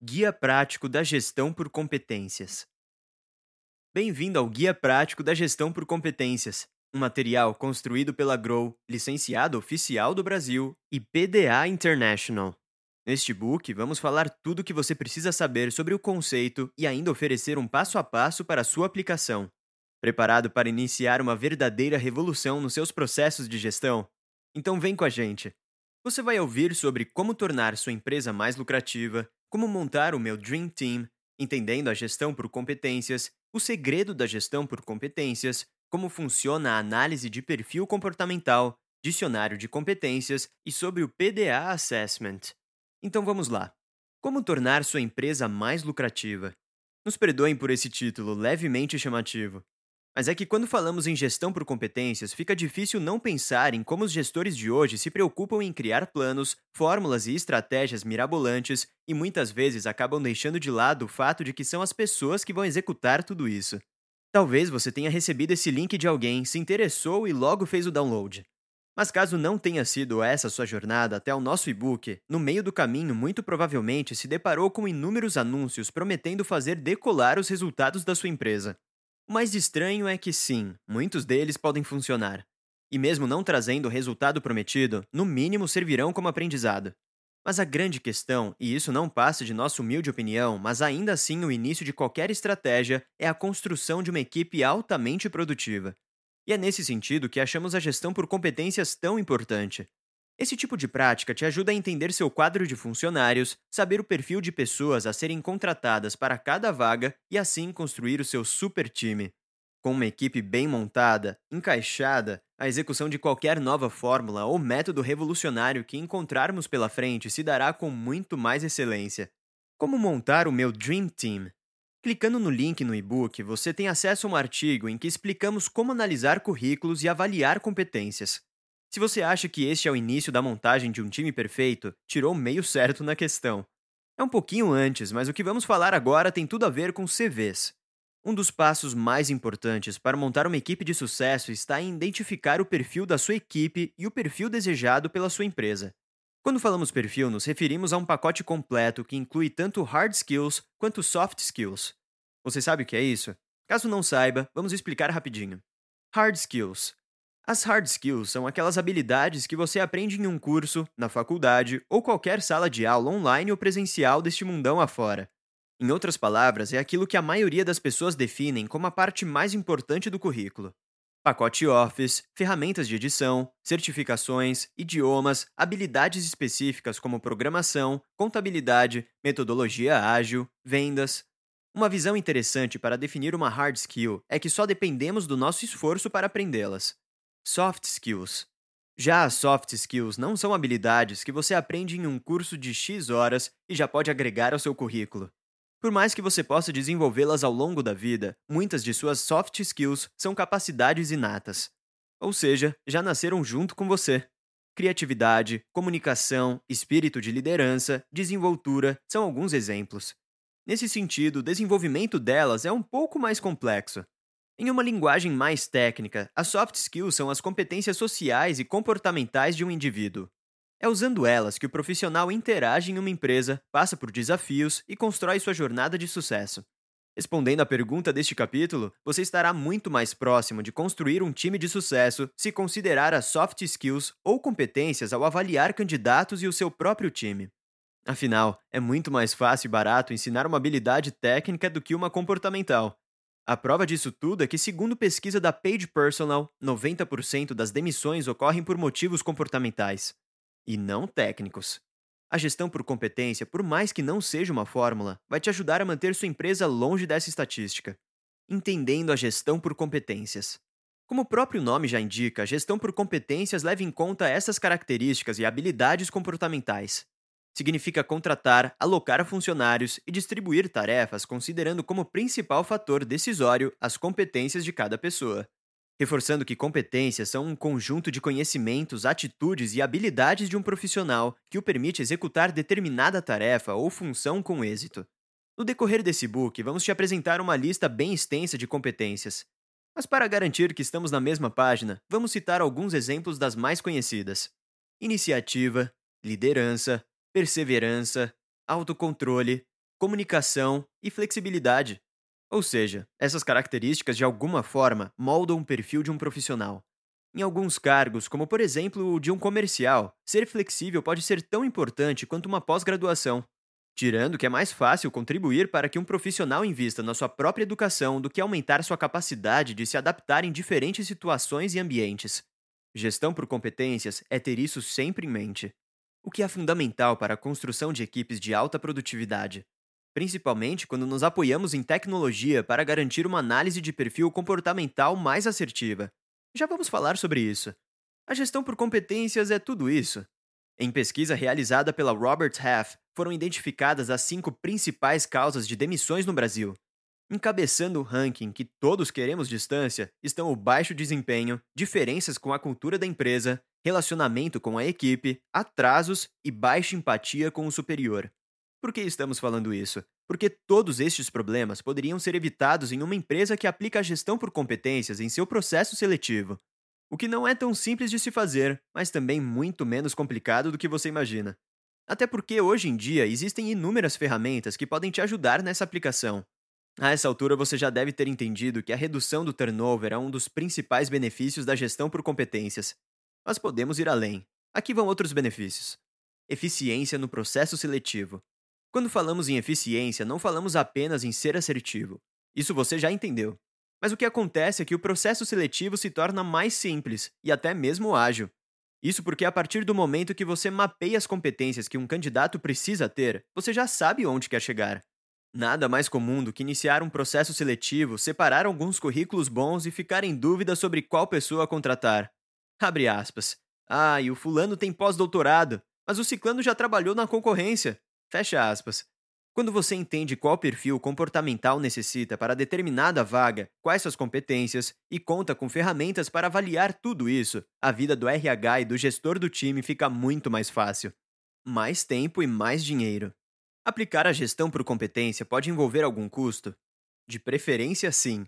Guia Prático da Gestão por Competências. Bem-vindo ao Guia Prático da Gestão por Competências, um material construído pela Grow, licenciado oficial do Brasil, e PDA International. Neste book, vamos falar tudo o que você precisa saber sobre o conceito e ainda oferecer um passo a passo para sua aplicação. Preparado para iniciar uma verdadeira revolução nos seus processos de gestão? Então vem com a gente! Você vai ouvir sobre como tornar sua empresa mais lucrativa, como montar o meu Dream Team, entendendo a gestão por competências, o segredo da gestão por competências, como funciona a análise de perfil comportamental, dicionário de competências e sobre o PDA Assessment. Então vamos lá. Como tornar sua empresa mais lucrativa? Nos perdoem por esse título levemente chamativo, mas é que quando falamos em gestão por competências, fica difícil não pensar em como os gestores de hoje se preocupam em criar planos, fórmulas e estratégias mirabolantes e muitas vezes acabam deixando de lado o fato de que são as pessoas que vão executar tudo isso. Talvez você tenha recebido esse link de alguém, se interessou e logo fez o download. Mas caso não tenha sido essa sua jornada até o nosso e-book, no meio do caminho muito provavelmente se deparou com inúmeros anúncios prometendo fazer decolar os resultados da sua empresa. O mais estranho é que sim, muitos deles podem funcionar. E mesmo não trazendo o resultado prometido, no mínimo servirão como aprendizado. Mas a grande questão, e isso não passa de nossa humilde opinião, mas ainda assim o início de qualquer estratégia, é a construção de uma equipe altamente produtiva. E é nesse sentido que achamos a gestão por competências tão importante. Esse tipo de prática te ajuda a entender seu quadro de funcionários, saber o perfil de pessoas a serem contratadas para cada vaga e assim construir o seu super time. Com uma equipe bem montada, encaixada, a execução de qualquer nova fórmula ou método revolucionário que encontrarmos pela frente se dará com muito mais excelência. Como montar o meu Dream Team? Clicando no link no e-book, você tem acesso a um artigo em que explicamos como analisar currículos e avaliar competências. Se você acha que este é o início da montagem de um time perfeito, tirou meio certo na questão. É um pouquinho antes, mas o que vamos falar agora tem tudo a ver com CVs. Um dos passos mais importantes para montar uma equipe de sucesso está em identificar o perfil da sua equipe e o perfil desejado pela sua empresa. Quando falamos perfil, nos referimos a um pacote completo que inclui tanto hard skills quanto soft skills. Você sabe o que é isso? Caso não saiba, vamos explicar rapidinho. Hard skills as hard skills são aquelas habilidades que você aprende em um curso, na faculdade ou qualquer sala de aula online ou presencial deste mundão afora. Em outras palavras, é aquilo que a maioria das pessoas definem como a parte mais importante do currículo. Pacote Office, ferramentas de edição, certificações, idiomas, habilidades específicas como programação, contabilidade, metodologia ágil, vendas. Uma visão interessante para definir uma hard skill é que só dependemos do nosso esforço para aprendê-las. Soft skills. Já as soft skills não são habilidades que você aprende em um curso de X horas e já pode agregar ao seu currículo. Por mais que você possa desenvolvê-las ao longo da vida, muitas de suas soft skills são capacidades inatas. Ou seja, já nasceram junto com você. Criatividade, comunicação, espírito de liderança, desenvoltura são alguns exemplos. Nesse sentido, o desenvolvimento delas é um pouco mais complexo. Em uma linguagem mais técnica, as soft skills são as competências sociais e comportamentais de um indivíduo. É usando elas que o profissional interage em uma empresa, passa por desafios e constrói sua jornada de sucesso. Respondendo à pergunta deste capítulo, você estará muito mais próximo de construir um time de sucesso se considerar as soft skills ou competências ao avaliar candidatos e o seu próprio time. Afinal, é muito mais fácil e barato ensinar uma habilidade técnica do que uma comportamental, a prova disso tudo é que, segundo pesquisa da Page Personal, 90% das demissões ocorrem por motivos comportamentais e não técnicos. A gestão por competência, por mais que não seja uma fórmula, vai te ajudar a manter sua empresa longe dessa estatística. Entendendo a gestão por competências. Como o próprio nome já indica, a gestão por competências leva em conta essas características e habilidades comportamentais, significa contratar, alocar funcionários e distribuir tarefas considerando como principal fator decisório as competências de cada pessoa. Reforçando que competências são um conjunto de conhecimentos, atitudes e habilidades de um profissional que o permite executar determinada tarefa ou função com êxito. No decorrer desse book, vamos te apresentar uma lista bem extensa de competências. Mas para garantir que estamos na mesma página, vamos citar alguns exemplos das mais conhecidas: iniciativa, liderança, perseverança, autocontrole, comunicação e flexibilidade. Ou seja, essas características de alguma forma moldam o perfil de um profissional. Em alguns cargos, como por exemplo o de um comercial, ser flexível pode ser tão importante quanto uma pós-graduação, tirando que é mais fácil contribuir para que um profissional invista na sua própria educação do que aumentar sua capacidade de se adaptar em diferentes situações e ambientes. Gestão por competências é ter isso sempre em mente, o que é fundamental para a construção de equipes de alta produtividade, principalmente quando nos apoiamos em tecnologia para garantir uma análise de perfil comportamental mais assertiva. Já vamos falar sobre isso. A gestão por competências é tudo isso. Em pesquisa realizada pela Robert Half, foram identificadas as cinco principais causas de demissões no Brasil. Encabeçando o ranking que todos queremos distância estão o baixo desempenho, diferenças com a cultura da empresa, relacionamento com a equipe, atrasos e baixa empatia com o superior. Por que estamos falando isso? Porque todos estes problemas poderiam ser evitados em uma empresa que aplica a gestão por competências em seu processo seletivo. O que não é tão simples de se fazer, mas também muito menos complicado do que você imagina. Até porque hoje em dia existem inúmeras ferramentas que podem te ajudar nessa aplicação. A essa altura você já deve ter entendido que a redução do turnover é um dos principais benefícios da gestão por competências. Mas podemos ir além. Aqui vão outros benefícios: eficiência no processo seletivo. Quando falamos em eficiência, não falamos apenas em ser assertivo. Isso você já entendeu. Mas o que acontece é que o processo seletivo se torna mais simples e até mesmo ágil. Isso porque a partir do momento que você mapeia as competências que um candidato precisa ter, você já sabe onde quer chegar. Nada mais comum do que iniciar um processo seletivo, separar alguns currículos bons e ficar em dúvida sobre qual pessoa contratar. Abre aspas. Ah, e o fulano tem pós-doutorado, mas o ciclano já trabalhou na concorrência. Fecha aspas. Quando você entende qual perfil comportamental necessita para determinada vaga, quais suas competências e conta com ferramentas para avaliar tudo isso, a vida do RH e do gestor do time fica muito mais fácil. Mais tempo e mais dinheiro. Aplicar a gestão por competência pode envolver algum custo? De preferência, sim.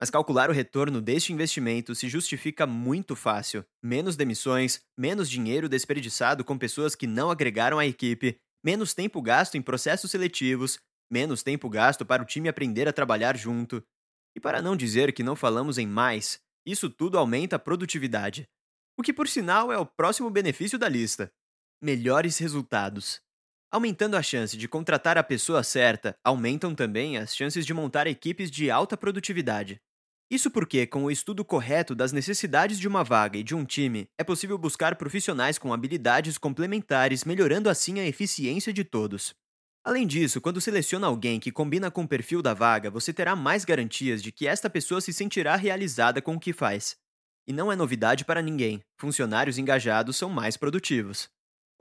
Mas calcular o retorno deste investimento se justifica muito fácil. Menos demissões, menos dinheiro desperdiçado com pessoas que não agregaram à equipe menos tempo gasto em processos seletivos, menos tempo gasto para o time aprender a trabalhar junto. E para não dizer que não falamos em mais, isso tudo aumenta a produtividade. O que, por sinal, é o próximo benefício da lista: melhores resultados. Aumentando a chance de contratar a pessoa certa, aumentam também as chances de montar equipes de alta produtividade. Isso porque, com o estudo correto das necessidades de uma vaga e de um time, é possível buscar profissionais com habilidades complementares, melhorando assim a eficiência de todos. Além disso, quando seleciona alguém que combina com o perfil da vaga, você terá mais garantias de que esta pessoa se sentirá realizada com o que faz. E não é novidade para ninguém: funcionários engajados são mais produtivos.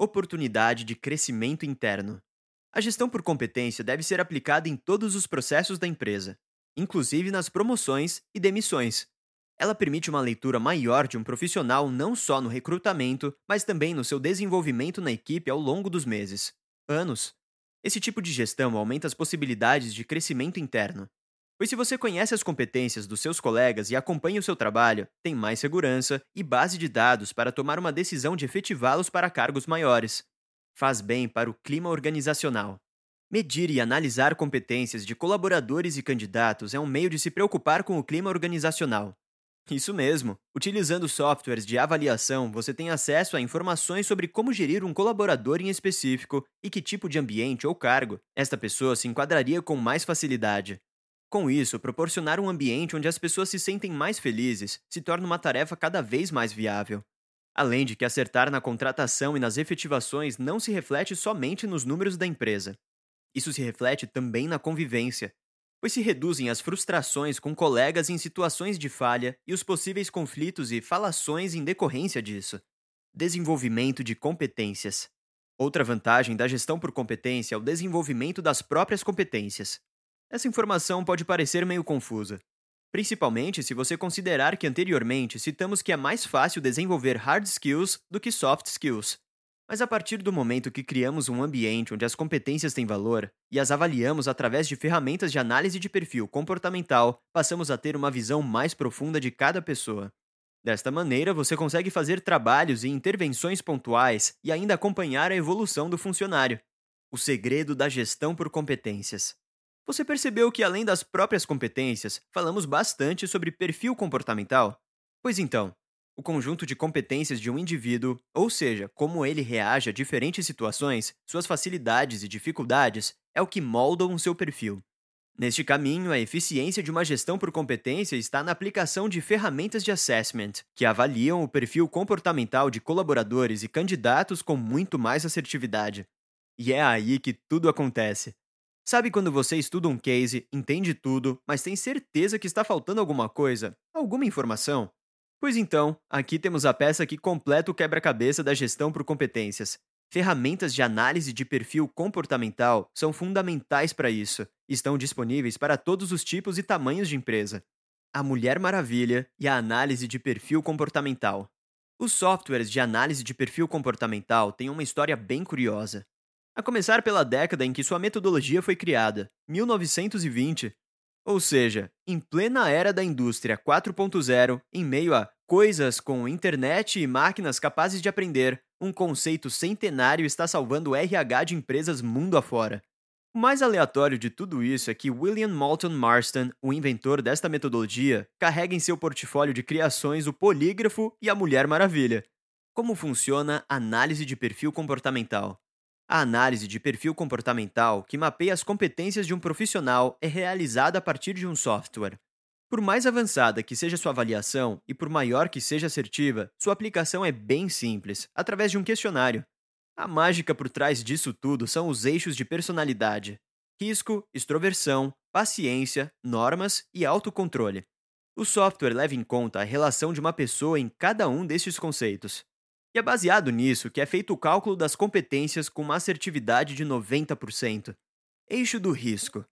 Oportunidade de crescimento interno. A gestão por competência deve ser aplicada em todos os processos da empresa, inclusive nas promoções e demissões. Ela permite uma leitura maior de um profissional não só no recrutamento, mas também no seu desenvolvimento na equipe ao longo dos meses, anos. Esse tipo de gestão aumenta as possibilidades de crescimento interno. Pois se você conhece as competências dos seus colegas e acompanha o seu trabalho, tem mais segurança e base de dados para tomar uma decisão de efetivá-los para cargos maiores. Faz bem para o clima organizacional. Medir e analisar competências de colaboradores e candidatos é um meio de se preocupar com o clima organizacional. Isso mesmo! Utilizando softwares de avaliação, você tem acesso a informações sobre como gerir um colaborador em específico e que tipo de ambiente ou cargo esta pessoa se enquadraria com mais facilidade. Com isso, proporcionar um ambiente onde as pessoas se sentem mais felizes se torna uma tarefa cada vez mais viável. Além de que acertar na contratação e nas efetivações não se reflete somente nos números da empresa, isso se reflete também na convivência, pois se reduzem as frustrações com colegas em situações de falha e os possíveis conflitos e falações em decorrência disso. Desenvolvimento de competências. Outra vantagem da gestão por competência é o desenvolvimento das próprias competências. Essa informação pode parecer meio confusa, principalmente se você considerar que anteriormente citamos que é mais fácil desenvolver hard skills do que soft skills. Mas a partir do momento que criamos um ambiente onde as competências têm valor e as avaliamos através de ferramentas de análise de perfil comportamental, passamos a ter uma visão mais profunda de cada pessoa. Desta maneira, você consegue fazer trabalhos e intervenções pontuais e ainda acompanhar a evolução do funcionário. O segredo da gestão por competências. Você percebeu que, além das próprias competências, falamos bastante sobre perfil comportamental? Pois então, o conjunto de competências de um indivíduo, ou seja, como ele reage a diferentes situações, suas facilidades e dificuldades, é o que moldam o seu perfil. Neste caminho, a eficiência de uma gestão por competência está na aplicação de ferramentas de assessment, que avaliam o perfil comportamental de colaboradores e candidatos com muito mais assertividade. E é aí que tudo acontece. Sabe quando você estuda um case, entende tudo, mas tem certeza que está faltando alguma coisa, alguma informação? Pois então, aqui temos a peça que completa o quebra-cabeça da gestão por competências. Ferramentas de análise de perfil comportamental são fundamentais para isso. Estão disponíveis para todos os tipos e tamanhos de empresa. A Mulher Maravilha e a análise de perfil comportamental. Os softwares de análise de perfil comportamental têm uma história bem curiosa. A começar pela década em que sua metodologia foi criada, 1920, ou seja, em plena era da indústria 4.0, em meio a coisas com internet e máquinas capazes de aprender, um conceito centenário está salvando o RH de empresas mundo afora. O mais aleatório de tudo isso é que William Moulton Marston, o inventor desta metodologia, carrega em seu portfólio de criações o polígrafo e a Mulher Maravilha. Como funciona a análise de perfil comportamental? A análise de perfil comportamental, que mapeia as competências de um profissional, é realizada a partir de um software. Por mais avançada que seja sua avaliação e por maior que seja assertiva, sua aplicação é bem simples, através de um questionário. A mágica por trás disso tudo são os eixos de personalidade: risco, extroversão, paciência, normas e autocontrole. O software leva em conta a relação de uma pessoa em cada um destes conceitos. E é baseado nisso que é feito o cálculo das competências com uma assertividade de 90%. Eixo do risco.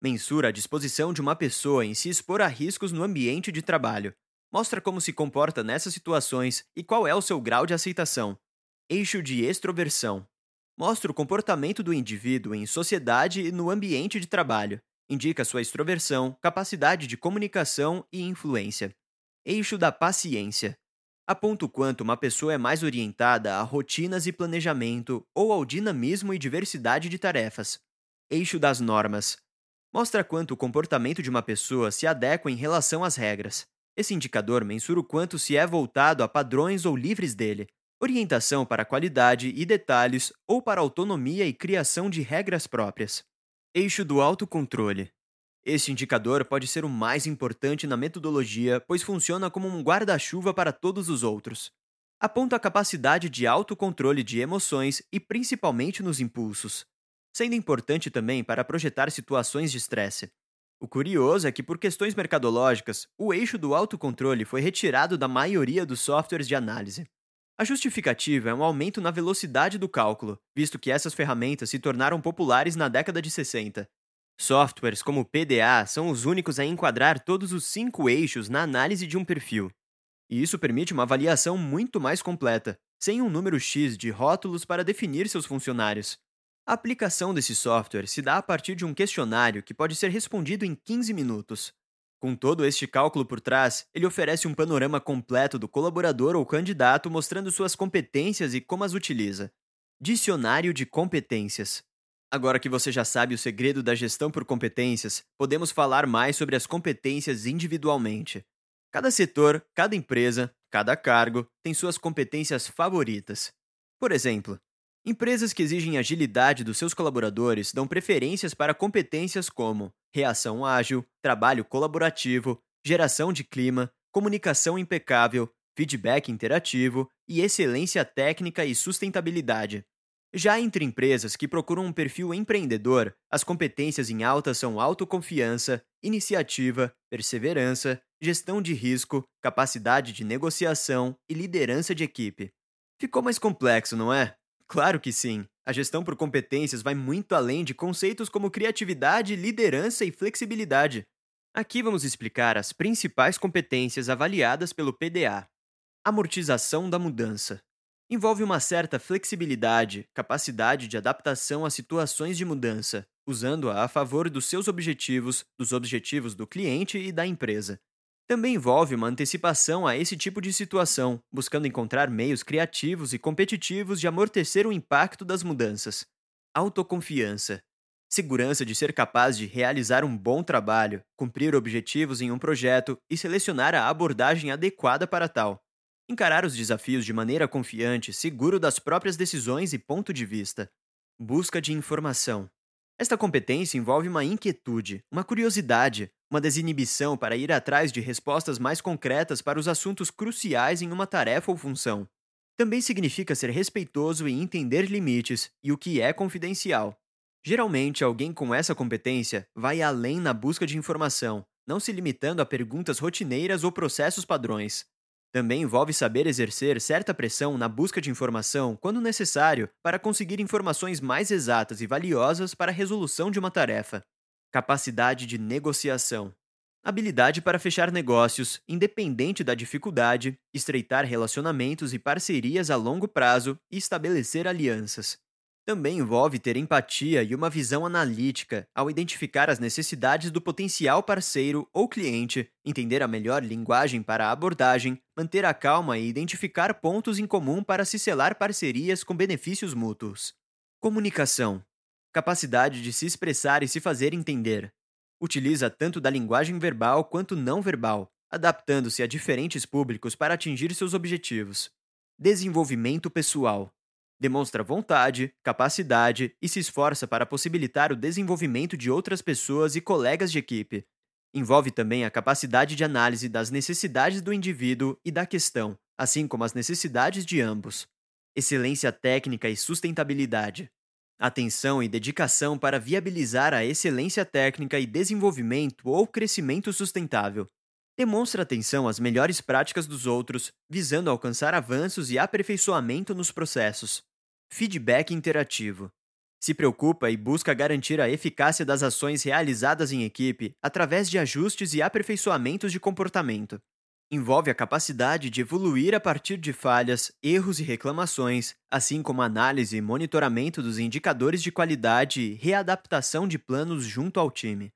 Mensura a disposição de uma pessoa em se expor a riscos no ambiente de trabalho. Mostra como se comporta nessas situações e qual é o seu grau de aceitação. Eixo de extroversão. Mostra o comportamento do indivíduo em sociedade e no ambiente de trabalho. Indica sua extroversão, capacidade de comunicação e influência. Eixo da paciência aponta o quanto uma pessoa é mais orientada a rotinas e planejamento ou ao dinamismo e diversidade de tarefas. Eixo das normas. Mostra quanto o comportamento de uma pessoa se adequa em relação às regras. Esse indicador mensura o quanto se é voltado a padrões ou livres dele, orientação para qualidade e detalhes ou para autonomia e criação de regras próprias. Eixo do autocontrole. Este indicador pode ser o mais importante na metodologia, pois funciona como um guarda-chuva para todos os outros. Aponta a capacidade de autocontrole de emoções e principalmente nos impulsos, sendo importante também para projetar situações de estresse. O curioso é que, por questões mercadológicas, o eixo do autocontrole foi retirado da maioria dos softwares de análise. A justificativa é um aumento na velocidade do cálculo, visto que essas ferramentas se tornaram populares na década de 60 Softwares como o PDA são os únicos a enquadrar todos os cinco eixos na análise de um perfil. E isso permite uma avaliação muito mais completa, sem um número X de rótulos para definir seus funcionários. A aplicação desse software se dá a partir de um questionário que pode ser respondido em 15 minutos. Com todo este cálculo por trás, ele oferece um panorama completo do colaborador ou candidato mostrando suas competências e como as utiliza. Dicionário de competências. Agora que você já sabe o segredo da gestão por competências, podemos falar mais sobre as competências individualmente. Cada setor, cada empresa, cada cargo tem suas competências favoritas. Por exemplo, empresas que exigem agilidade dos seus colaboradores dão preferências para competências como reação ágil, trabalho colaborativo, geração de clima, comunicação impecável, feedback interativo e excelência técnica e sustentabilidade. Já entre empresas que procuram um perfil empreendedor, as competências em alta são autoconfiança, iniciativa, perseverança, gestão de risco, capacidade de negociação e liderança de equipe. Ficou mais complexo, não é? Claro que sim. A gestão por competências vai muito além de conceitos como criatividade, liderança e flexibilidade. Aqui vamos explicar as principais competências avaliadas pelo PDA. Amortização da mudança envolve uma certa flexibilidade, capacidade de adaptação a situações de mudança, usando-a a favor dos seus objetivos, dos objetivos do cliente e da empresa. Também envolve uma antecipação a esse tipo de situação, buscando encontrar meios criativos e competitivos de amortecer o impacto das mudanças. Autoconfiança. Segurança de ser capaz de realizar um bom trabalho, cumprir objetivos em um projeto e selecionar a abordagem adequada para tal. Encarar os desafios de maneira confiante, seguro das próprias decisões e ponto de vista. Busca de informação. Esta competência envolve uma inquietude, uma curiosidade, uma desinibição para ir atrás de respostas mais concretas para os assuntos cruciais em uma tarefa ou função. Também significa ser respeitoso e entender limites e o que é confidencial. Geralmente, alguém com essa competência vai além na busca de informação, não se limitando a perguntas rotineiras ou processos padrões. Também envolve saber exercer certa pressão na busca de informação quando necessário para conseguir informações mais exatas e valiosas para a resolução de uma tarefa. Capacidade de negociação. Habilidade para fechar negócios, independente da dificuldade, estreitar relacionamentos e parcerias a longo prazo e estabelecer alianças. Também envolve ter empatia e uma visão analítica ao identificar as necessidades do potencial parceiro ou cliente, entender a melhor linguagem para a abordagem, manter a calma e identificar pontos em comum para se selar parcerias com benefícios mútuos. Comunicação capacidade de se expressar e se fazer entender. Utiliza tanto da linguagem verbal quanto não verbal, adaptando-se a diferentes públicos para atingir seus objetivos. Desenvolvimento pessoal demonstra vontade, capacidade e se esforça para possibilitar o desenvolvimento de outras pessoas e colegas de equipe. Envolve também a capacidade de análise das necessidades do indivíduo e da questão, assim como as necessidades de ambos. Excelência técnica e sustentabilidade. Atenção e dedicação para viabilizar a excelência técnica e desenvolvimento ou crescimento sustentável. Demonstra atenção às melhores práticas dos outros, visando alcançar avanços e aperfeiçoamento nos processos. Feedback interativo. Se preocupa e busca garantir a eficácia das ações realizadas em equipe através de ajustes e aperfeiçoamentos de comportamento. Envolve a capacidade de evoluir a partir de falhas, erros e reclamações, assim como análise e monitoramento dos indicadores de qualidade e readaptação de planos junto ao time.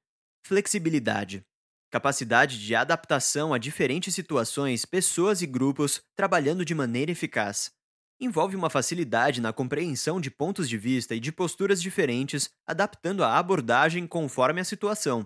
Flexibilidade capacidade de adaptação a diferentes situações, pessoas e grupos, trabalhando de maneira eficaz. Envolve uma facilidade na compreensão de pontos de vista e de posturas diferentes, adaptando a abordagem conforme a situação.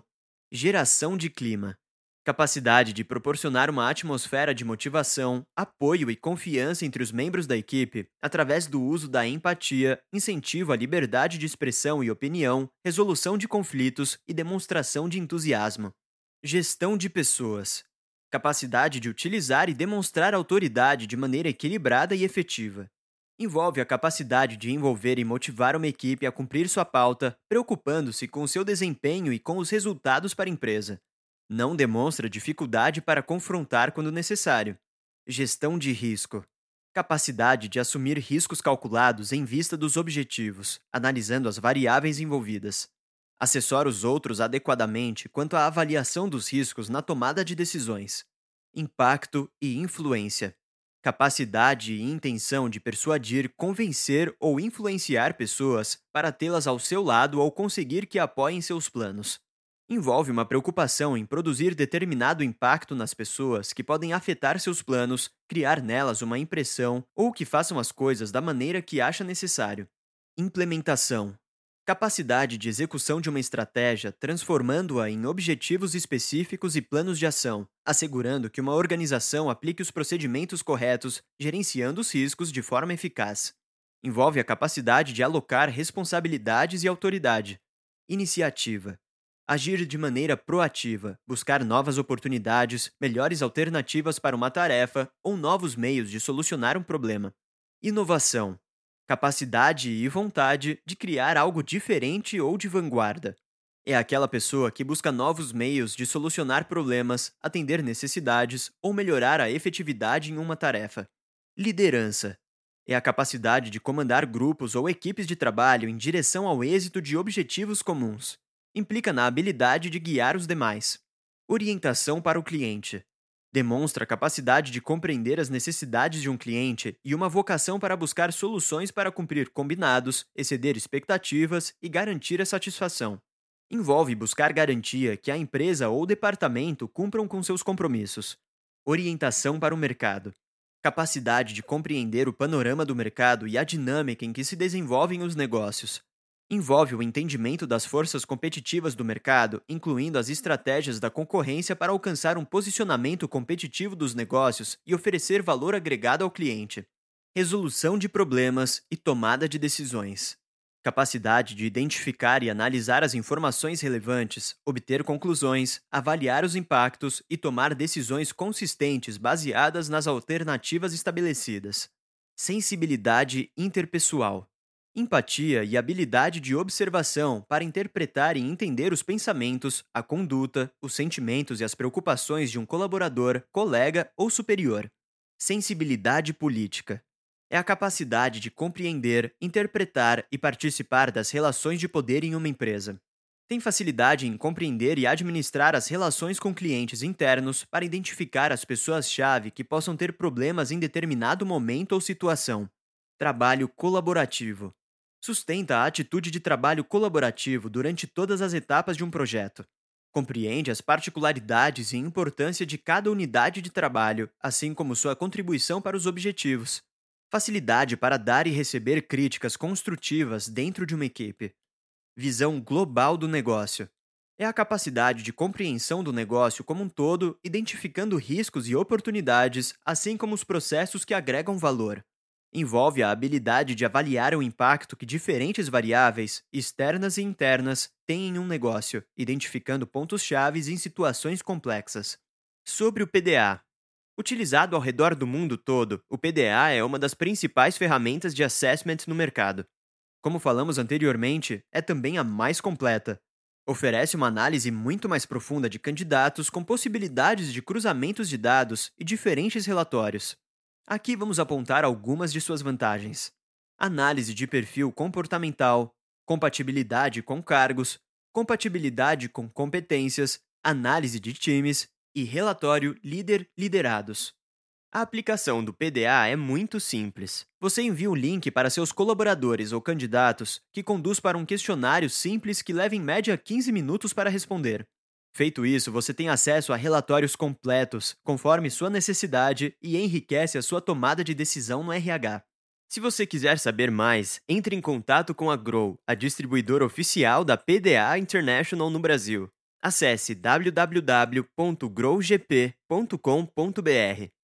Geração de clima. Capacidade de proporcionar uma atmosfera de motivação, apoio e confiança entre os membros da equipe através do uso da empatia, incentivo à liberdade de expressão e opinião, resolução de conflitos e demonstração de entusiasmo. Gestão de pessoas. Capacidade de utilizar e demonstrar autoridade de maneira equilibrada e efetiva. Envolve a capacidade de envolver e motivar uma equipe a cumprir sua pauta, preocupando-se com seu desempenho e com os resultados para a empresa. Não demonstra dificuldade para confrontar quando necessário. Gestão de risco. Capacidade de assumir riscos calculados em vista dos objetivos, analisando as variáveis envolvidas assessora os outros adequadamente quanto à avaliação dos riscos na tomada de decisões, impacto e influência, capacidade e intenção de persuadir, convencer ou influenciar pessoas para tê-las ao seu lado ou conseguir que apoiem seus planos. Envolve uma preocupação em produzir determinado impacto nas pessoas que podem afetar seus planos, criar nelas uma impressão ou que façam as coisas da maneira que acha necessário. Implementação Capacidade de execução de uma estratégia, transformando-a em objetivos específicos e planos de ação, assegurando que uma organização aplique os procedimentos corretos, gerenciando os riscos de forma eficaz. Envolve a capacidade de alocar responsabilidades e autoridade. Iniciativa. Agir de maneira proativa, buscar novas oportunidades, melhores alternativas para uma tarefa ou novos meios de solucionar um problema. Inovação capacidade e vontade de criar algo diferente ou de vanguarda. É aquela pessoa que busca novos meios de solucionar problemas, atender necessidades ou melhorar a efetividade em uma tarefa. Liderança é a capacidade de comandar grupos ou equipes de trabalho em direção ao êxito de objetivos comuns. Implica na habilidade de guiar os demais. Orientação para o cliente Demonstra capacidade de compreender as necessidades de um cliente e uma vocação para buscar soluções para cumprir combinados, exceder expectativas e garantir a satisfação. Envolve buscar garantia que a empresa ou departamento cumpram com seus compromissos. Orientação para o mercado. Capacidade de compreender o panorama do mercado e a dinâmica em que se desenvolvem os negócios. Envolve o entendimento das forças competitivas do mercado, incluindo as estratégias da concorrência para alcançar um posicionamento competitivo dos negócios e oferecer valor agregado ao cliente. Resolução de problemas e tomada de decisões. Capacidade de identificar e analisar as informações relevantes, obter conclusões, avaliar os impactos e tomar decisões consistentes baseadas nas alternativas estabelecidas. Sensibilidade interpessoal. Empatia e habilidade de observação para interpretar e entender os pensamentos, a conduta, os sentimentos e as preocupações de um colaborador, colega ou superior. Sensibilidade política é a capacidade de compreender, interpretar e participar das relações de poder em uma empresa. Tem facilidade em compreender e administrar as relações com clientes internos para identificar as pessoas-chave que possam ter problemas em determinado momento ou situação. Trabalho colaborativo. Sustenta a atitude de trabalho colaborativo durante todas as etapas de um projeto. Compreende as particularidades e importância de cada unidade de trabalho, assim como sua contribuição para os objetivos facilidade para dar e receber críticas construtivas dentro de uma equipe. Visão global do negócio. É a capacidade de compreensão do negócio como um todo, identificando riscos e oportunidades, assim como os processos que agregam valor. Envolve a habilidade de avaliar o impacto que diferentes variáveis, externas e internas, têm em um negócio, identificando pontos-chave em situações complexas. Sobre o PDA, Utilizado ao redor do mundo todo, o PDA é uma das principais ferramentas de assessment no mercado. Como falamos anteriormente, é também a mais completa. Oferece uma análise muito mais profunda de candidatos com possibilidades de cruzamentos de dados e diferentes relatórios. Aqui vamos apontar algumas de suas vantagens: análise de perfil comportamental, compatibilidade com cargos, compatibilidade com competências, análise de times e relatório líder-liderados. A aplicação do PDA é muito simples. Você envia um link para seus colaboradores ou candidatos, que conduz para um questionário simples que leva em média 15 minutos para responder. Feito isso, você tem acesso a relatórios completos, conforme sua necessidade, e enriquece a sua tomada de decisão no RH. Se você quiser saber mais, entre em contato com a Grow, a distribuidora oficial da PDA International no Brasil. Acesse www.growgp.com.br.